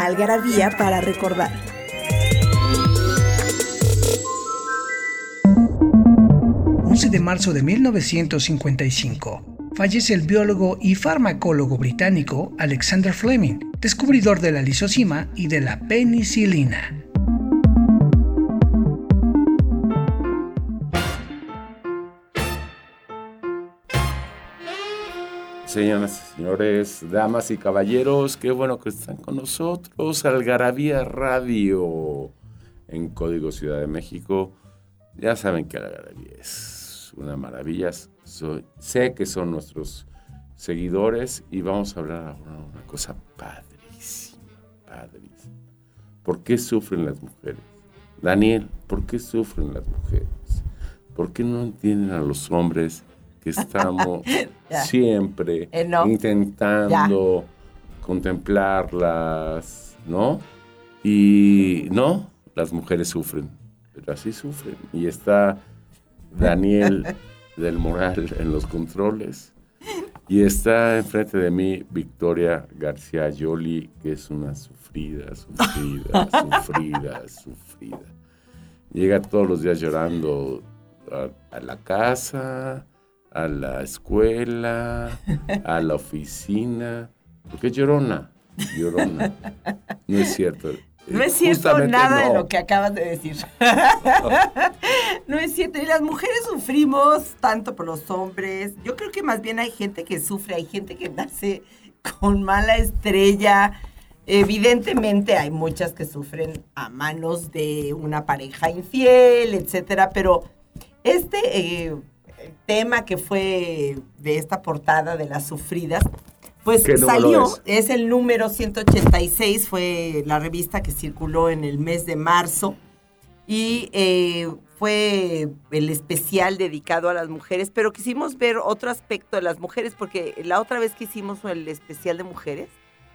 Algarabía para recordar. de marzo de 1955 fallece el biólogo y farmacólogo británico Alexander Fleming, descubridor de la lisocima y de la penicilina. Señoras y señores, damas y caballeros, qué bueno que están con nosotros. Algarabía Radio en Código Ciudad de México. Ya saben que Algarabía es una maravilla. sé que son nuestros seguidores y vamos a hablar ahora de una cosa padrísima, padrísima. ¿Por qué sufren las mujeres? Daniel, ¿por qué sufren las mujeres? ¿Por qué no entienden a los hombres que estamos siempre Eh, intentando contemplarlas, ¿no? Y no, las mujeres sufren, pero así sufren. Y está Daniel del Moral en los controles. Y está enfrente de mí Victoria García Yoli, que es una sufrida, sufrida, sufrida, sufrida. Llega todos los días llorando a, a la casa, a la escuela, a la oficina. porque es llorona? Llorona. No es cierto. No es cierto Justamente nada de lo que acabas de decir. no es cierto. Y las mujeres sufrimos tanto por los hombres. Yo creo que más bien hay gente que sufre, hay gente que nace con mala estrella. Evidentemente hay muchas que sufren a manos de una pareja infiel, etcétera, pero este eh, tema que fue de esta portada de las sufridas, pues ¿Qué número salió, es? es? el número 186, fue la revista que circuló en el mes de marzo y eh, fue el especial dedicado a las mujeres, pero quisimos ver otro aspecto de las mujeres, porque la otra vez que hicimos el especial de mujeres,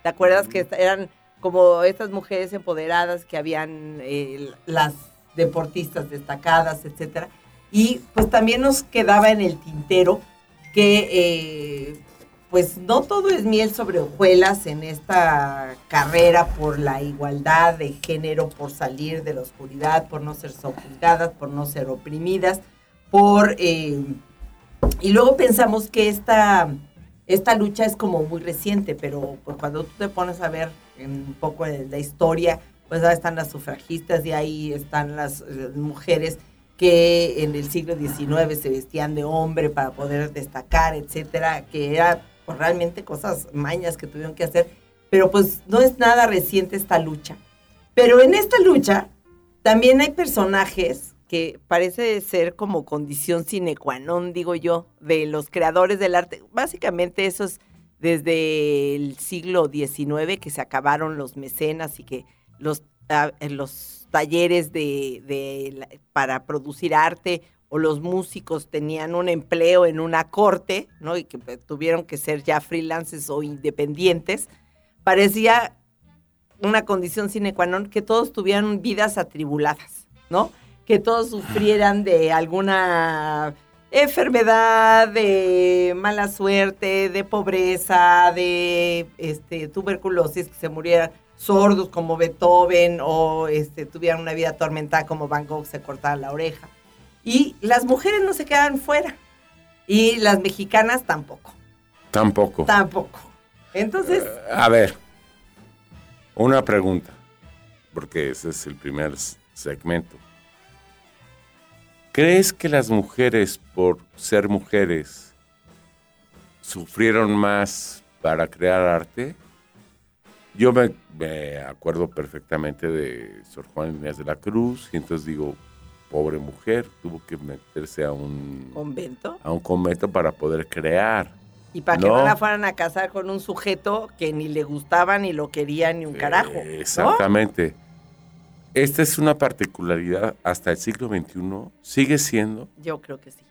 ¿te acuerdas que eran como estas mujeres empoderadas que habían eh, las deportistas destacadas, etcétera? Y pues también nos quedaba en el tintero que eh, pues no todo es miel sobre hojuelas en esta carrera por la igualdad de género, por salir de la oscuridad, por no ser sojuzgadas, por no ser oprimidas, por... eh, y luego pensamos que esta, esta lucha es como muy reciente, pero pues cuando tú te pones a ver un poco de la historia, pues ahí están las sufragistas y ahí están las eh, mujeres que en el siglo XIX se vestían de hombre para poder destacar, etcétera, que era pues, realmente cosas mañas que tuvieron que hacer, pero pues no es nada reciente esta lucha. Pero en esta lucha también hay personajes que parece ser como condición sine qua non, digo yo, de los creadores del arte. Básicamente eso es desde el siglo XIX que se acabaron los mecenas y que los, ah, los talleres de, para producir arte o los músicos tenían un empleo en una corte, ¿no? Y que pues, tuvieron que ser ya freelances o independientes, parecía una condición sine qua non que todos tuvieran vidas atribuladas, ¿no? Que todos sufrieran de alguna enfermedad, de mala suerte, de pobreza, de este, tuberculosis, que se murieran sordos como Beethoven o este, tuvieran una vida atormentada como Van Gogh, se cortara la oreja. Y las mujeres no se quedan fuera. Y las mexicanas tampoco. Tampoco. Tampoco. Entonces, A ver, una pregunta, porque ese es el primer segmento. ¿Crees que las mujeres, por ser mujeres, sufrieron más para crear arte? Yo me, me acuerdo perfectamente de Sor Juan Inés de la Cruz, y entonces digo, pobre mujer, tuvo que meterse a un, convento. a un convento para poder crear. Y para que No. la fueran a casar con un sujeto que ni le gustaba, ni lo quería, ni un carajo. Eh, ¿no? Exactamente. Esta es una particularidad hasta el siglo XXI. Sigue siendo. Yo creo que sí.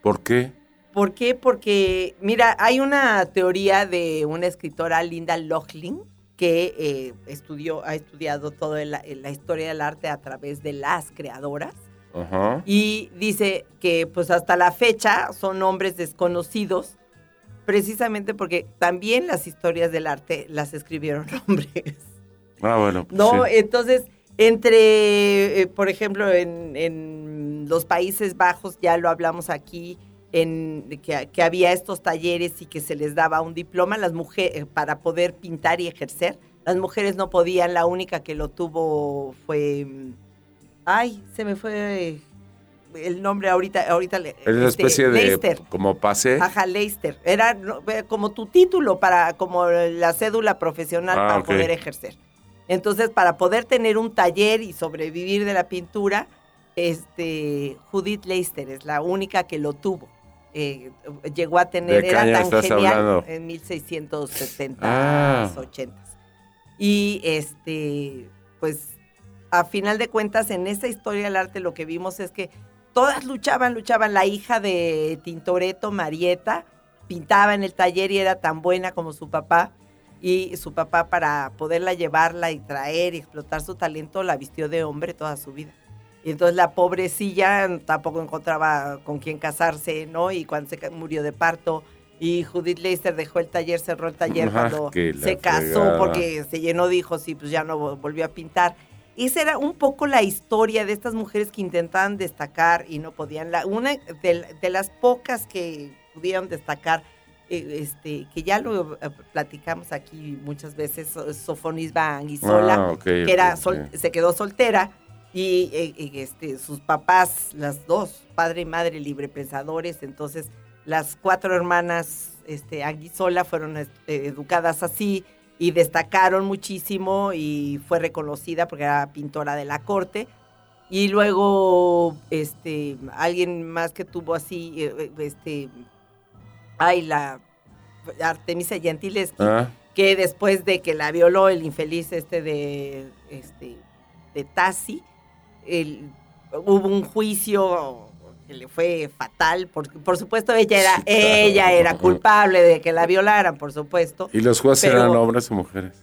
¿Por qué? ¿Por qué? Porque, mira, hay una teoría de una escritora, Linda Lochlin, que eh, estudió, ha estudiado toda la, la historia del arte a través de las creadoras. Y dice que pues hasta la fecha son nombres desconocidos, precisamente porque también las historias del arte las escribieron hombres. Ah, bueno. pues ¿No? sí. Entonces, entre, eh, por ejemplo, en, en los Países Bajos, ya lo hablamos aquí, en, que, que había estos talleres y que se les daba un diploma las mujeres para poder pintar y ejercer. Las mujeres no podían, la única que lo tuvo fue, ay, se me fue el nombre ahorita, ahorita Es una este, especie de. Como pase. Ajá, Leicester. Era eh, como tu título para, como la cédula profesional Ah, para poder ejercer. Entonces, para poder tener un taller y sobrevivir de la pintura, este, Judith Leicester es la única que lo tuvo. Eh, llegó a tener, ¿De qué era tan genial hablando? en 1670, Ah. 80. Y este, pues, a final de cuentas, en esta historia del arte lo que vimos es que todas luchaban, luchaban. La hija de Tintoretto, Marieta, pintaba en el taller y era tan buena como su papá. Y su papá, para poderla llevarla y traer y explotar su talento, la vistió de hombre toda su vida. Y entonces la pobrecilla tampoco encontraba con quién casarse, ¿no? Y cuando se murió de parto, y Judith Leister dejó el taller, cerró el taller Ajá, cuando se casó fregada. porque se llenó de hijos y pues ya no vo- volvió a pintar. Esa era un poco la historia de estas mujeres que intentaban destacar y no podían. La, una de, de las pocas que pudieron destacar, eh, este, que ya lo eh, platicamos aquí muchas veces, So- Sofonisba Anguisola, Ah, que era sol- se quedó soltera y, eh, y, este, sus papás, las dos, padre y madre librepensadores, entonces las cuatro hermanas este, fueron este, educadas así y destacaron muchísimo y fue reconocida porque era pintora de la corte. Y luego, este, alguien más que tuvo así, eh, eh, este, ay, la Artemisa Gentileschi, Ah, que después de que la violó el infeliz este de, este, de Tassi, el- hubo un juicio que le fue fatal, porque por supuesto ella era, Sí, claro. ella era culpable de que la violaran, por supuesto. ¿Y los jueces Pero- eran hombres o mujeres?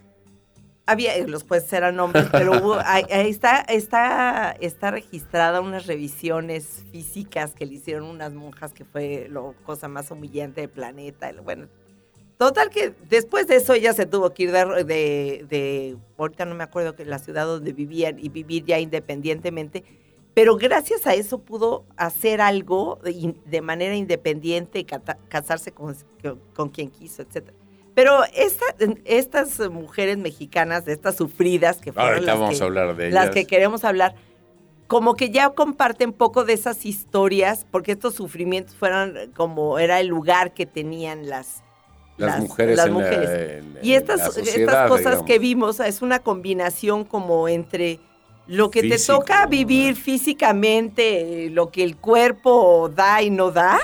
Había, los jueces eran hombres, pero hubo, ahí, ahí está, está, está registrada unas revisiones físicas que le hicieron unas monjas, que fue la cosa más humillante del planeta. Bueno, total que después de eso ella se tuvo que ir de, de, de- ahorita no me acuerdo que la ciudad donde vivían y vivir ya independientemente, pero gracias a eso pudo hacer algo de, de manera independiente y casarse con, con quien quiso, etcétera. Pero esta, estas mujeres mexicanas, estas sufridas que fueron Ahorita las vamos que, a hablar de ellas. las que queremos hablar, como que ya comparten poco de esas historias, porque estos sufrimientos fueron como era el lugar que tenían las, las, mujeres las en la- mujeres. en- y en estas, estas cosas digamos. que vimos es una combinación como entre lo que te toca vivir físicamente, eh, lo que el cuerpo da y no da,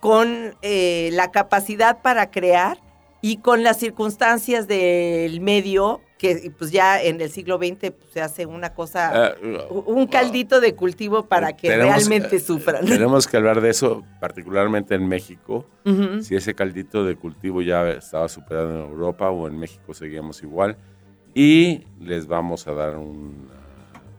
con eh, la capacidad para crear y con las circunstancias del medio, que pues ya en el siglo XX pues, se hace una cosa, Ah, un caldito de cultivo para que tenemos- realmente sufran. Tenemos que hablar de eso, particularmente en México. Si ese caldito de cultivo ya estaba superado en Europa o en México seguíamos igual. Y les vamos a dar una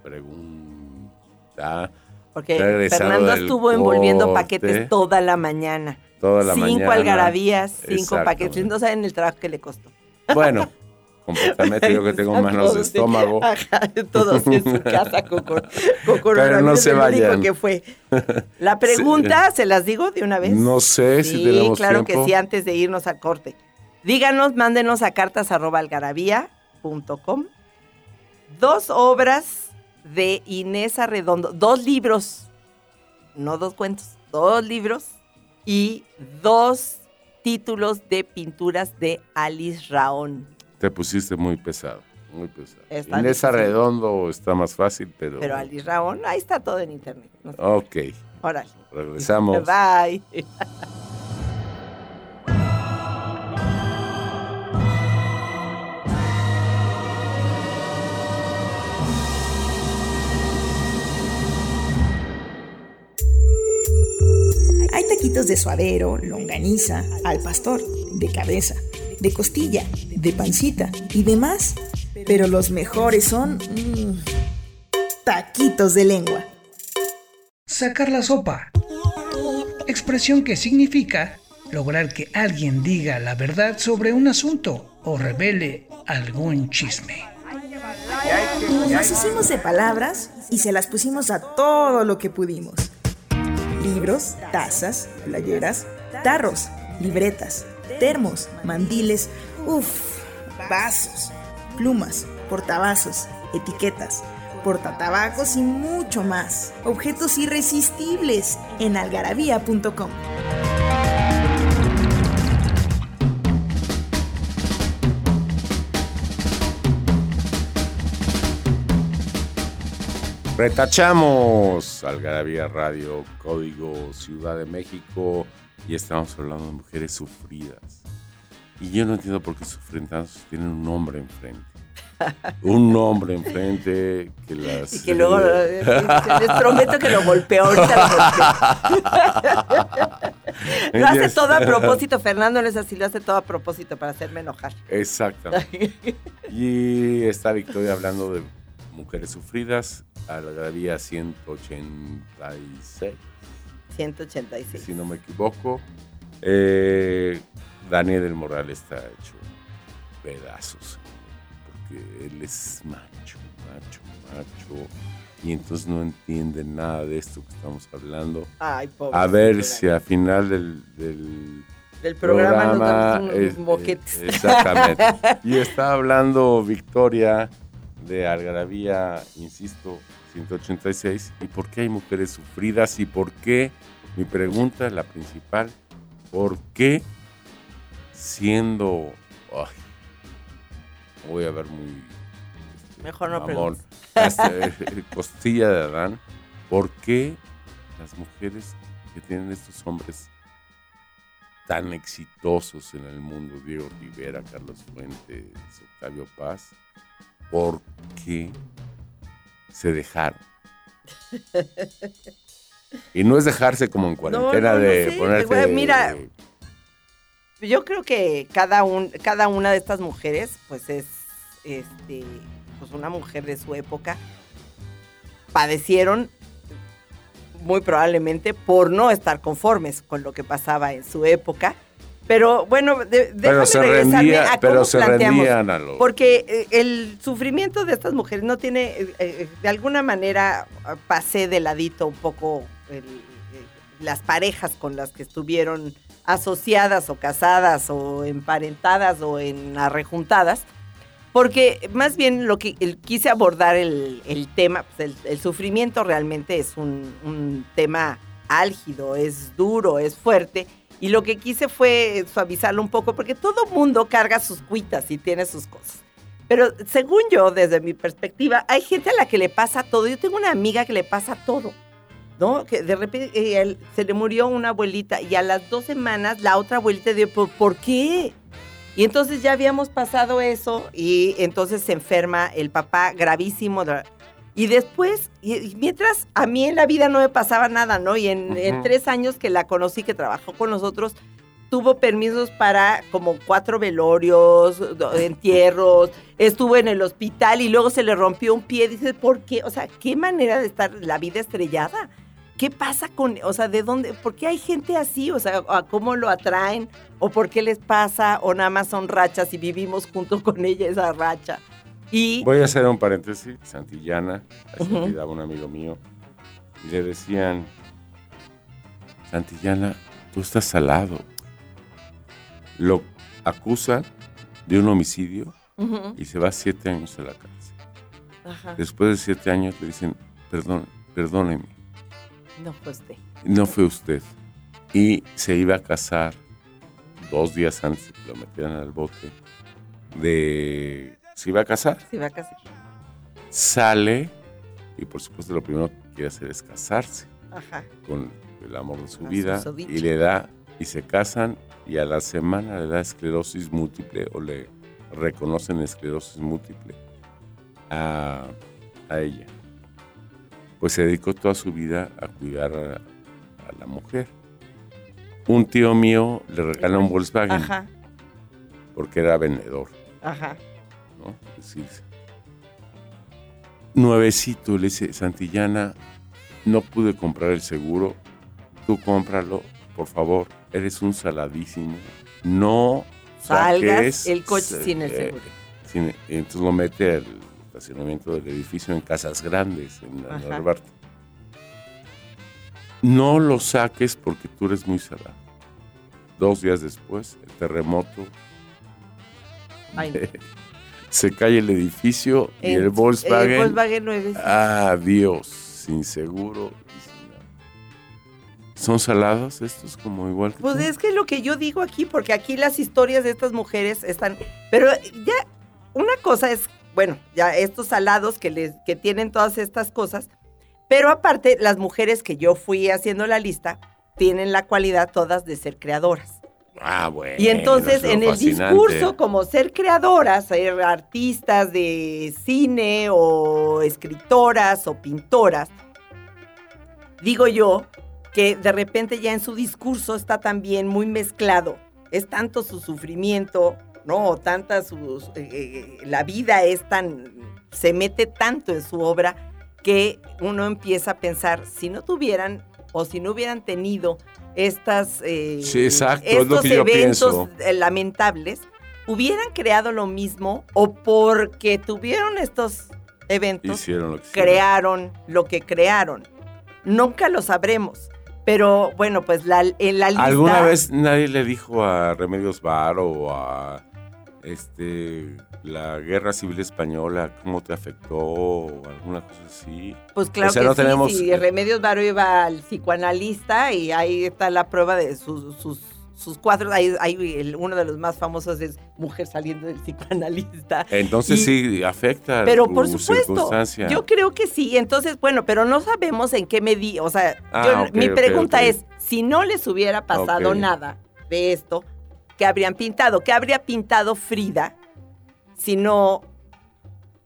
pregunta Porque regresado Fernando estuvo envolviendo corte. paquetes toda la mañana. toda la cinco mañana. algarabías, cinco paquetes. No saben el trabajo que le costó. Bueno, completamente yo que tengo manos de estómago. Ajá, todos en su casa con, con, con coronavirus, no se vayan. que fue. La pregunta, ¿se las digo de una vez? No sé si Sí, tenemos claro tiempo. que sí, antes de irnos al corte. Díganos, mándenos a cartas arroba algarabía.com. Dos obras de Inés Arredondo, dos libros, no dos cuentos, dos libros y dos títulos de pinturas de Alice Raón. Te pusiste muy pesado, muy pesado. Está Inés difícil. Arredondo está más fácil, pero... Pero Ali Raón, ahí está todo en internet. No. Ok. Órale. Regresamos. Bye. Hay taquitos de suadero, longaniza, al pastor, de cabeza de costilla, de pancita y demás. Pero los mejores son mm, taquitos de lengua. Sacar la sopa. Expresión que significa lograr que alguien diga la verdad sobre un asunto o revele algún chisme. Nos hicimos de palabras y se las pusimos a todo lo que pudimos. Libros, tazas, playeras, tarros, libretas, termos, mandiles, uff, vasos, plumas, portavasos, etiquetas, portatabacos y mucho más. Objetos irresistibles en algarabía.com. Retachamos Algarabía Radio, Código Ciudad de México y estamos hablando de mujeres sufridas. Y yo no entiendo por qué sufren tanto tienen un hombre enfrente. Un hombre enfrente que las... Y que luego eh, les prometo que lo golpeo ahorita. Lo, lo hace todo a propósito, Fernando no es así, lo hace todo a propósito para hacerme enojar. Exactamente. Y está Victoria hablando de mujeres sufridas a la gravía 186. 186. Si no me equivoco. Eh, Daniel del Moral está hecho pedazos. Porque él es macho, macho, macho. Y entonces no entiende nada de esto que estamos hablando. Ay, pobre. A ver si al final del, del del programa, programa nos damos unos es- moquetes. eh, exactamente. y está hablando Victoria de Algarabía, insisto, 186. ¿Y por qué hay mujeres sufridas? ¿Y por qué? Mi pregunta, la principal, ¿por qué siendo... ay, voy a ver muy... este, Mejor no mamón, este, costilla de Adán, ¿por qué las mujeres que tienen estos hombres tan exitosos en el mundo, Diego Rivera, Carlos Fuentes, Octavio Paz, ¿por qué se dejaron? Y no es dejarse como en cuarentena no, no de ponerte... güey, mira, Yo creo que cada, un, cada una de estas mujeres, pues es este, pues una mujer de su época. Padecieron muy probablemente por no estar conformes con lo que pasaba en su época. Pero bueno, de, pero se, rendía, a pero se planteamos. rendían a lo... Porque eh, el sufrimiento de estas mujeres no tiene, eh, eh, de alguna manera, ah, pasé de ladito un poco el- eh, las parejas con las que estuvieron asociadas o casadas o emparentadas o en arrejuntadas, porque más bien lo que el- quise abordar el, el tema, pues el, el sufrimiento realmente es un, un tema álgido, es duro, es fuerte, y lo que quise fue suavizarlo un poco, porque todo mundo carga sus cuitas y tiene sus cosas. Pero según yo, desde mi perspectiva, hay gente a la que le pasa todo. Yo tengo una amiga que le pasa todo. ¿No? Que de repente eh, él- se le murió una abuelita y a las dos semanas la otra abuelita dio, ¿por, ¿por qué? Y entonces ya habíamos pasado eso y entonces se enferma el papá gravísimo. Y después, y, mientras a mí en la vida no me pasaba nada, ¿no? Y en, tres años que la conocí, que trabajó con nosotros, tuvo permisos para como cuatro velorios, entierros, estuvo en el hospital y luego se le rompió un pie. Dices, ¿por qué? O sea, ¿qué manera de estar la vida estrellada? ¿Qué pasa con, o sea, de dónde, por qué hay gente así? O sea, ¿a ¿cómo lo atraen? ¿O por qué les pasa? ¿O nada más son rachas y vivimos junto con ella esa racha? Y, Voy a hacer un paréntesis. Santillana, así Ujú. apellidaba un amigo mío, y le decían, Santillana, tú estás salado. Lo acusan de un homicidio Ujú, y se va siete años a la cárcel. ajá, Después de siete años le dicen, perdón, perdóneme, no fue usted. no fue usted. Y se iba a casar dos días antes de que lo metieran al bote. De, se iba a casar. Sí, va casi. sale y por supuesto lo primero que quiere hacer es casarse Ajá. con el amor de su vida susodicha. y le da y se casan y a la semana le da esclerosis múltiple o le reconocen esclerosis múltiple a, a ella. Pues se dedicó toda su vida a cuidar a, a la mujer. un tío mío le regaló un Volkswagen Ajá, porque era vendedor, ajá. Nuevecito, le dice, Santillana, no pude comprar el seguro, tú cómpralo, por favor, eres un saladísimo, no Salgas saques, el coche eh, sin el eh, seguro. sin- entonces lo mete al estacionamiento del edificio en casas grandes, en la. Narvarte. No lo saques porque tú eres muy salado. Dos días después, el terremoto, Ay, no. Se cae el edificio y el Volkswagen, El Volkswagen 9. adiós, sin seguro. ¿Son salados estos como igual que Pues tú? es que es lo que yo digo aquí, porque aquí las historias de estas mujeres están. Pero ya, una cosa es, bueno, ya estos salados que les, que tienen todas estas cosas, pero aparte, las mujeres que yo fui haciendo la lista tienen la cualidad todas de ser creadoras. Ah, bueno. Y entonces, en el fascinante. discurso, como ser creadoras, ser artistas de cine o escritoras o pintoras, digo yo que de repente ya en su discurso está también muy mezclado. Es tanto su sufrimiento, ¿no? O tanta sus. eh, eh, la vida es tan. se mete tanto en su obra que uno empieza a pensar, si no tuvieran o si no hubieran tenido estas. eh, Sí, exacto, es lo estos yo eventos pienso. eh, lamentables, hubieran creado lo mismo o porque tuvieron estos eventos Hicieron lo que hicieron. crearon lo que crearon. Nunca lo sabremos. Pero bueno, pues la, en la lista. ¿Alguna vez nadie le dijo a Remedios Varo o a este la guerra civil española cómo te afectó o alguna cosa así? Pues claro o sea, que no sí, tenemos- sí, Remedios Varo iba al psicoanalista y ahí está la prueba de sus, sus, sus cuadros. Ahí, ahí el- uno de los más famosos es Mujer saliendo del psicoanalista. Entonces Y- sí afecta Pero tu por supuesto, yo creo que sí. Entonces, bueno, pero no sabemos en qué medida. O sea, Ah, yo- ok, mi pregunta es: si no les hubiera pasado nada de esto, ¿qué habrían pintado? ¿Qué habría pintado Frida si no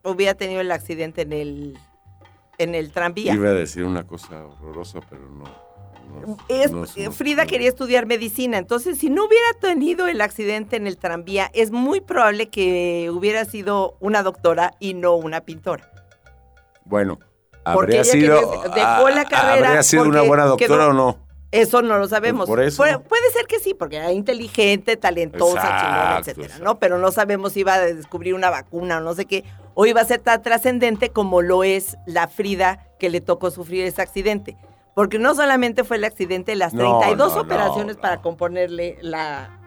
hubiera tenido el accidente en el, en el tranvía? Iba a decir una cosa horrorosa, pero no. no- Es- no- no- Frida quería estudiar medicina, entonces si no hubiera tenido el accidente en el tranvía, es muy probable que hubiera sido una doctora y no una pintora. Bueno, Porque habría sido. dejó la carrera ¿Habría sido una buena doctora quedó- o no? Eso no lo sabemos. Pues por eso. Puede, puede ser que sí, porque era inteligente, talentosa, Exacto, chingona, etcétera, exacto. ¿no? Pero no sabemos si iba a descubrir una vacuna o no sé qué, o iba a ser tan trascendente como lo es la Frida que le tocó sufrir ese accidente. Porque no solamente fue el accidente, las No, 32 no, operaciones no, para no. componerle la,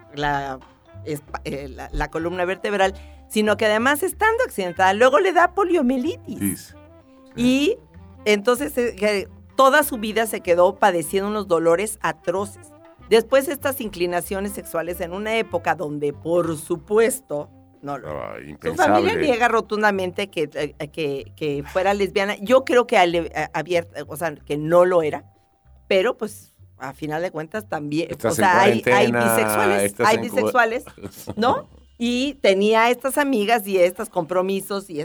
eh, la- la columna vertebral, sino que además estando accidentada, luego le da poliomielitis. Sí, sí. Y entonces eh, toda su vida se quedó padeciendo unos dolores atroces. Después estas inclinaciones sexuales en una época donde, por supuesto, no lo- su familia niega rotundamente que, eh, que, que fuera lesbiana. Yo creo que a- abierta, o sea, que no lo era, pero pues a final de cuentas también, Estás o sea, hay, bisexuales, hay bisexuales, ¿no? Y tenía estas amigas y estos compromisos y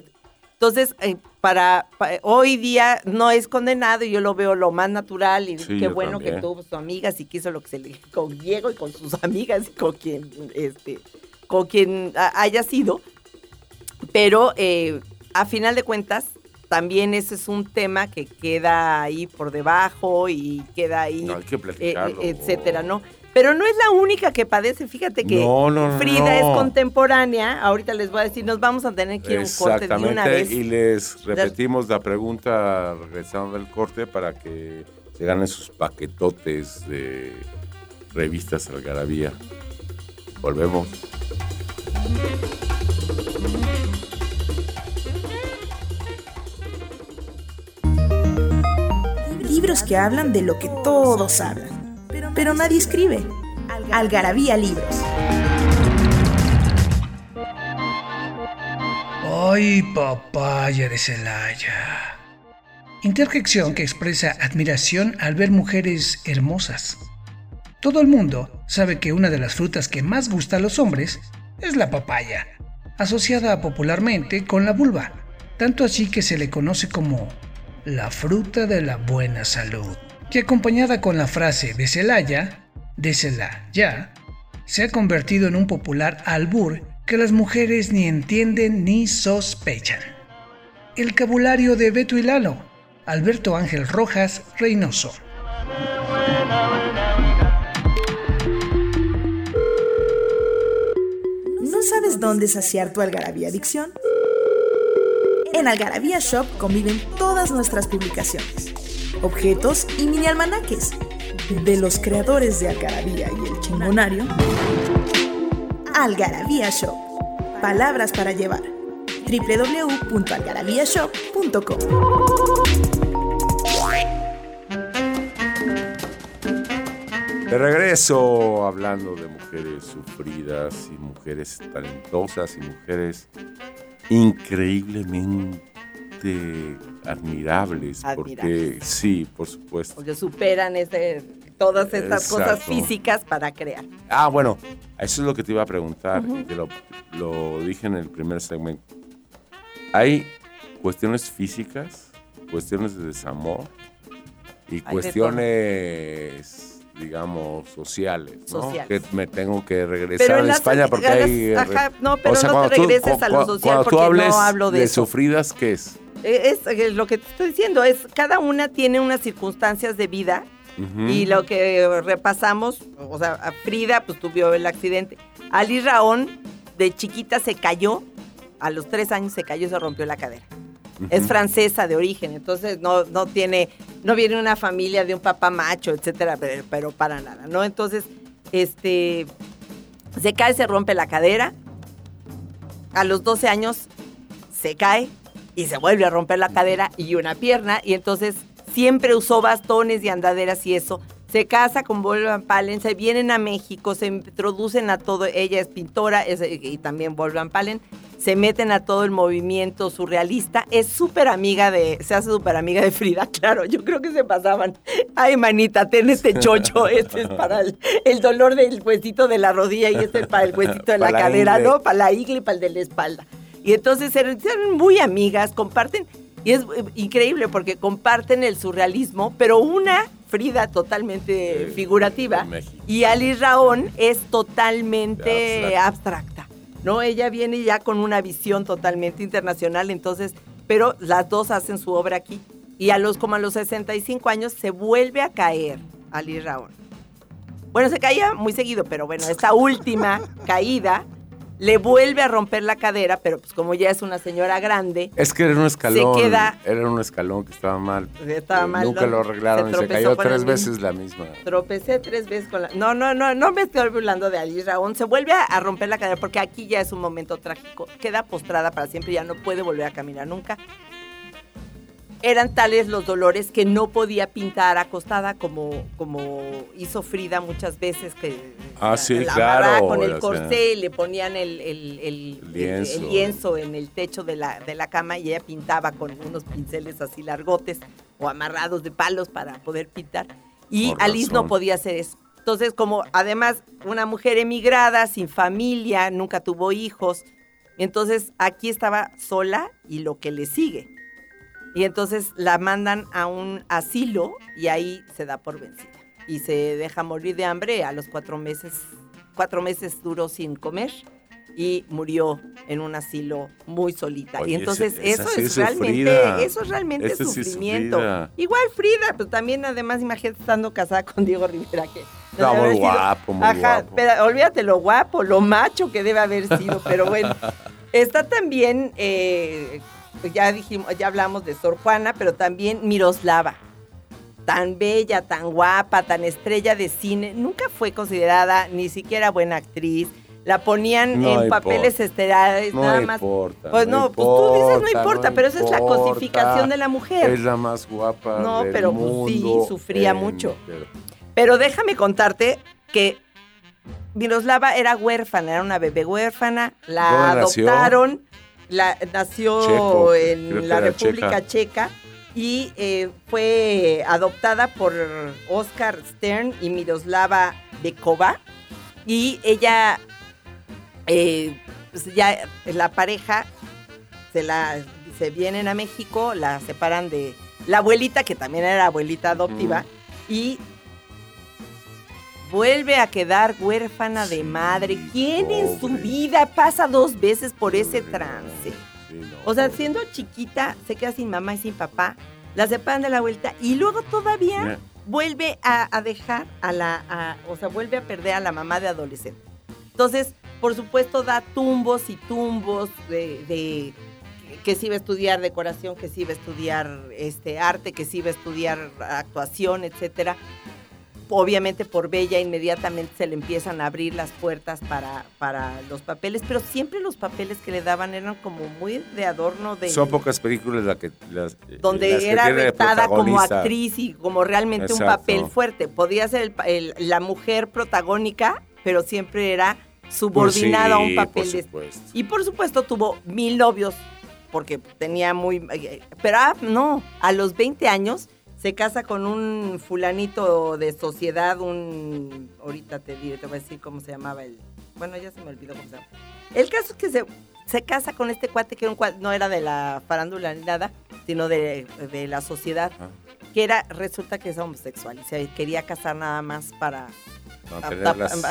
entonces eh, para, pa- hoy día no es condenado y yo lo veo lo más natural y Sí, qué bueno que tuvo sus amigas y quiso lo que se le con Diego y con sus amigas y con quien este con quien ha- haya sido pero eh, a final de cuentas también ese es un tema que queda ahí por debajo y queda ahí No, hay que eh, platicarlo. eh, etcétera, ¿no? Pero no es la única que padece. Fíjate que No, no, no, Frida es contemporánea. Ahorita les voy a decir, nos vamos a tener que ir a un corte de una Exactamente, vez. y les repetimos la pregunta regresando del corte para que se ganen sus paquetotes de revistas Algarabía. Volvemos. Libros que hablan de lo que todos hablan, pero nadie escribe. Algarabía Libros. ¡Ay, papaya de Celaya! Interjección que expresa admiración al ver mujeres hermosas. Todo el mundo sabe que una de las frutas que más gusta a los hombres es la papaya, asociada popularmente con la vulva, tanto así que se le conoce como la fruta de la buena salud, que acompañada con la frase de Celaya, Desde ya, se ha convertido en un popular albur que las mujeres ni entienden ni sospechan. El cabulario de Beto y Lalo, Alberto Ángel Rojas Reynoso. ¿No sabes dónde saciar tu algarabía adicción? En Algarabía Shop conviven todas nuestras publicaciones, objetos y mini almanaques de los creadores de Algarabía y el Chingonario. Algarabía Shop. Palabras para llevar. www.algarabíashop.com. De regreso hablando de mujeres sufridas y mujeres talentosas y mujeres increíblemente admirables, porque sí, por supuesto. Porque superan ese, todas estas cosas físicas para crear. Ah, bueno, eso es lo que te iba a preguntar, te lo, lo dije en el primer segmento. Hay cuestiones físicas, cuestiones de desamor y cuestiones, digamos, sociales, ¿no? Sociales. Que me tengo que regresar Pero en a España porque ganas- hay... ajá, no, pero no te cuando tú- regreses a lo social Cuando tú porque no hables hablo de sufridas, ¿qué es? Es, eh, lo que te estoy diciendo, es cada una tiene unas circunstancias de vida y lo que repasamos, o sea, a Frida pues tuvo el accidente. Ali Raón de chiquita se cayó, a los tres años se cayó y se rompió la cadera. Es francesa de origen, entonces no, no tiene, no viene una familia de un papá macho, etcétera, pero, pero para nada, ¿no? Entonces, este, se cae, se rompe la cadera, a los 12 años se cae y se vuelve a romper la cadera y una pierna y entonces siempre usó bastones y andaderas y eso. Se casa con Wolfgang Palen, se vienen a México, se introducen a todo, ella es pintora es- y también Wolfgang Palen, se meten a todo el movimiento surrealista, es súper amiga de, se hace súper amiga de Frida, claro, yo creo que se pasaban, ay manita, ten este chocho, este es para el, el dolor del huesito de la rodilla y este es para el huesito de la cadera. ¿no? Para la igle y para el de la espalda. Y entonces eran, eran muy amigas, comparten, y es eh, increíble porque comparten el surrealismo, pero una Frida totalmente Sí, figurativa y Ali Raón es totalmente Abstracta. abstracta, ¿no? Ella viene ya con una visión totalmente internacional, entonces, pero las dos hacen su obra aquí. Y a los como a los 65 años se vuelve a caer Ali Raón. Bueno, se caía muy seguido, pero bueno, esta última caída le vuelve a romper la cadera, pero pues como ya es una señora grande, Es que era un escalón. queda- Era un escalón que estaba mal. Estaba mal, Nunca lo arreglaron Se y se cayó tres veces la misma. tropecé tres veces con la... No, no, no, no me estoy hablando de Ali Raón. Se vuelve a, a romper la cadera porque aquí ya es un momento trágico. Queda postrada para siempre, ya no puede volver a caminar nunca. Eran tales los dolores que no podía pintar acostada como, como hizo Frida muchas veces que Ah, sí, la claro, con el corsé y le ponían el, el- el- El lienzo. el- el lienzo en el techo de la, de la cama y ella pintaba con unos pinceles así largotes o amarrados de palos para poder pintar. Y Por Alice no podía hacer eso. Entonces, como además una mujer emigrada, sin familia, nunca tuvo hijos, entonces aquí estaba sola y lo que le sigue. Y entonces la mandan a un asilo y ahí se da por vencida. Y se deja morir de hambre a los cuatro meses. Cuatro meses duró sin comer y murió en un asilo muy solita. Oye, y entonces ese- eso sí es realmente, eso es realmente Ese sí es sufrimiento. Igual Frida, pues también además imagínate estando casada con Diego Rivera que No, muy guapo, muy Ajá, guapo. pero olvídate lo guapo, lo macho que debe haber sido, pero bueno. Está también, eh, ya dijimos, ya hablamos de Sor Juana, pero también Miroslava. Tan bella, tan guapa, tan estrella de cine. Nunca fue considerada ni siquiera buena actriz. La ponían No en papeles estelares, No nada más. importa. Pues no, pues tú dices no importa, pero esa es la cosificación de la mujer. Es la más guapa. No, del pero, pues, sí, mundo sufría mucho. Pero déjame contarte que Miroslava era huérfana, era una bebé huérfana, la ¿Dónde nació? adoptaron, la, nació Checo, en la República Checa, y eh, fue adoptada por Oscar Stern y Miroslava Bekova. Y ella, eh, pues ya la pareja se la se vienen a México, la separan de la abuelita, que también era abuelita adoptiva, y vuelve a quedar huérfana de madre. ¿Quién en su vida pasa dos veces por ese trance? O sea, siendo chiquita, se queda sin mamá y sin papá, la separan de la vuelta y luego todavía vuelve a, dejar a la, o sea, vuelve a perder a la mamá de adolescente. Entonces, por supuesto, da tumbos y tumbos de, que sí va a estudiar decoración, que sí va a estudiar este arte, que sí va a estudiar actuación, etcétera obviamente por Bella inmediatamente se le empiezan a abrir las puertas para, para los papeles, pero siempre los papeles que le daban eran como muy de adorno de... Son pocas películas las que... Las, donde era retada como actriz y como realmente un papel fuerte. Podía ser la mujer protagónica, pero siempre era subordinada a un papel de... Y por supuesto tuvo mil novios, porque tenía muy... Pero ah, no, a los 20 años se casa con un fulanito de sociedad, un... Ahorita te diré, te voy a decir cómo se llamaba el... Bueno, ya se me olvidó cómo se llama. El caso es que se, se casa con este cuate que no era de la farándula ni nada, sino de, la sociedad, ah. que era, resulta que es homosexual y se quería casar nada más para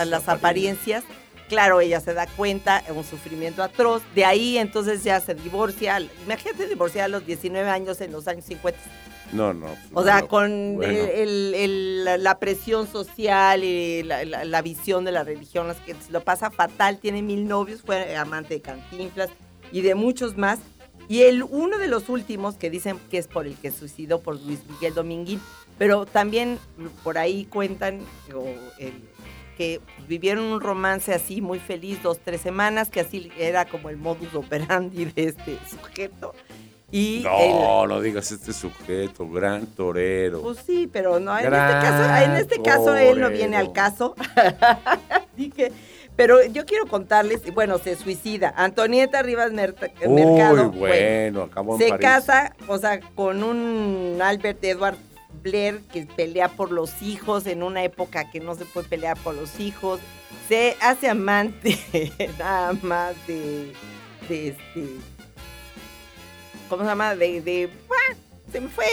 las, apariencias. Claro, ella se da cuenta, un sufrimiento atroz. De ahí entonces ya se divorcia. Imagínate divorciar a los 19 años en los años 50 no, no. O sea, con la presión social y la, visión de la religión, que lo pasa fatal, tiene mil novios, fue amante de Cantinflas y de muchos más. Y el uno de los últimos que dicen que es por el que suicidó por Luis Miguel Dominguín, pero también por ahí cuentan que vivieron un romance así muy feliz, dos, tres semanas, que así era como el modus operandi de este sujeto no, no digas este sujeto, gran torero. Pues sí, pero no, en este caso, en este caso él no viene al caso. Dije, pero yo quiero contarles, bueno, se suicida. Antonieta Rivas Mercado. bueno, acabó Se casa, o sea, con un Albert Edward Blair que pelea por los hijos en una época que no se puede pelear por los hijos. Se hace amante nada más de, de este ¿cómo se llama? De, de ¡ah! se me fue.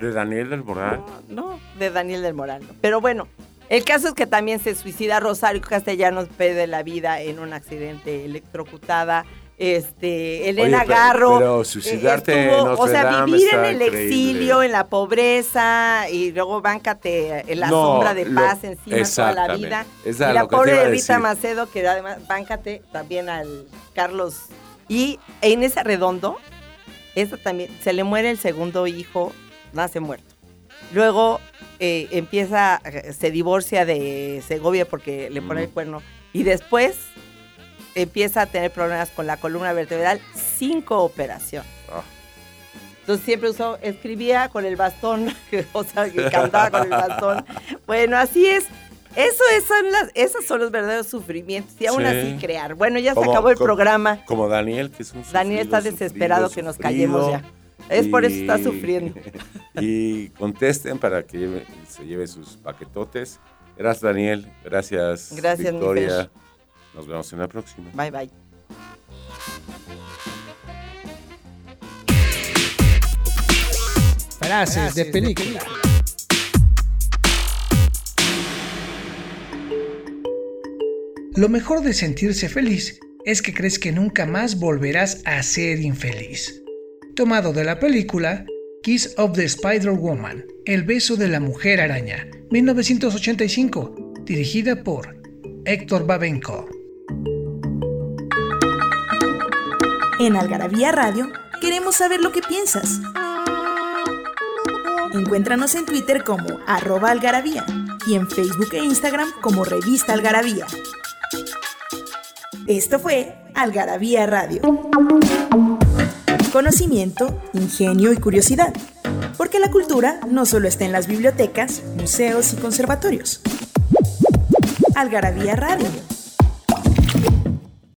¿De Daniel del Moral? No, de Daniel del Moral. Pero bueno, el caso es que también se suicida Rosario Castellanos, pide la vida en un accidente electrocutada. Este, Elena Garro. Pero suicidarte O sea, vivir en el exilio, en la pobreza, y luego báncate en la sombra de paz encima toda la vida. y la pobre Rita Macedo, que además, báncate también al Carlos y en ese redondo, eso también, se le muere el segundo hijo, nace muerto. Luego eh, empieza, se divorcia de Segovia porque le pone el cuerno. Y después empieza a tener problemas con la columna vertebral, cinco operaciones. Ah. Entonces siempre usó, escribía con el bastón, o sea, cantaba con el bastón. Bueno, así es. Eso es, son las, esos son los verdaderos sufrimientos y aún así crear. Bueno, ya se acabó el programa. Como Daniel, que es un Daniel está desesperado que nos callemos ya. Es por eso está sufriendo. Y contesten para que se lleve sus paquetotes. Gracias, Daniel. Gracias, Gracias Victoria. Nos vemos en la próxima. Bye, bye. Frases de película. Lo mejor de sentirse feliz es que crees que nunca más volverás a ser infeliz. Tomado de la película Kiss of the Spider-Woman, El beso de la mujer araña, 1985, dirigida por Héctor Babenco. En Algarabía Radio queremos saber lo que piensas. Encuéntranos en Twitter como arroba algarabía y en Facebook e Instagram como revista algarabía. Esto fue Algarabía Radio. Conocimiento, ingenio y curiosidad. Porque la cultura no solo está en las bibliotecas, museos y conservatorios. Algarabía Radio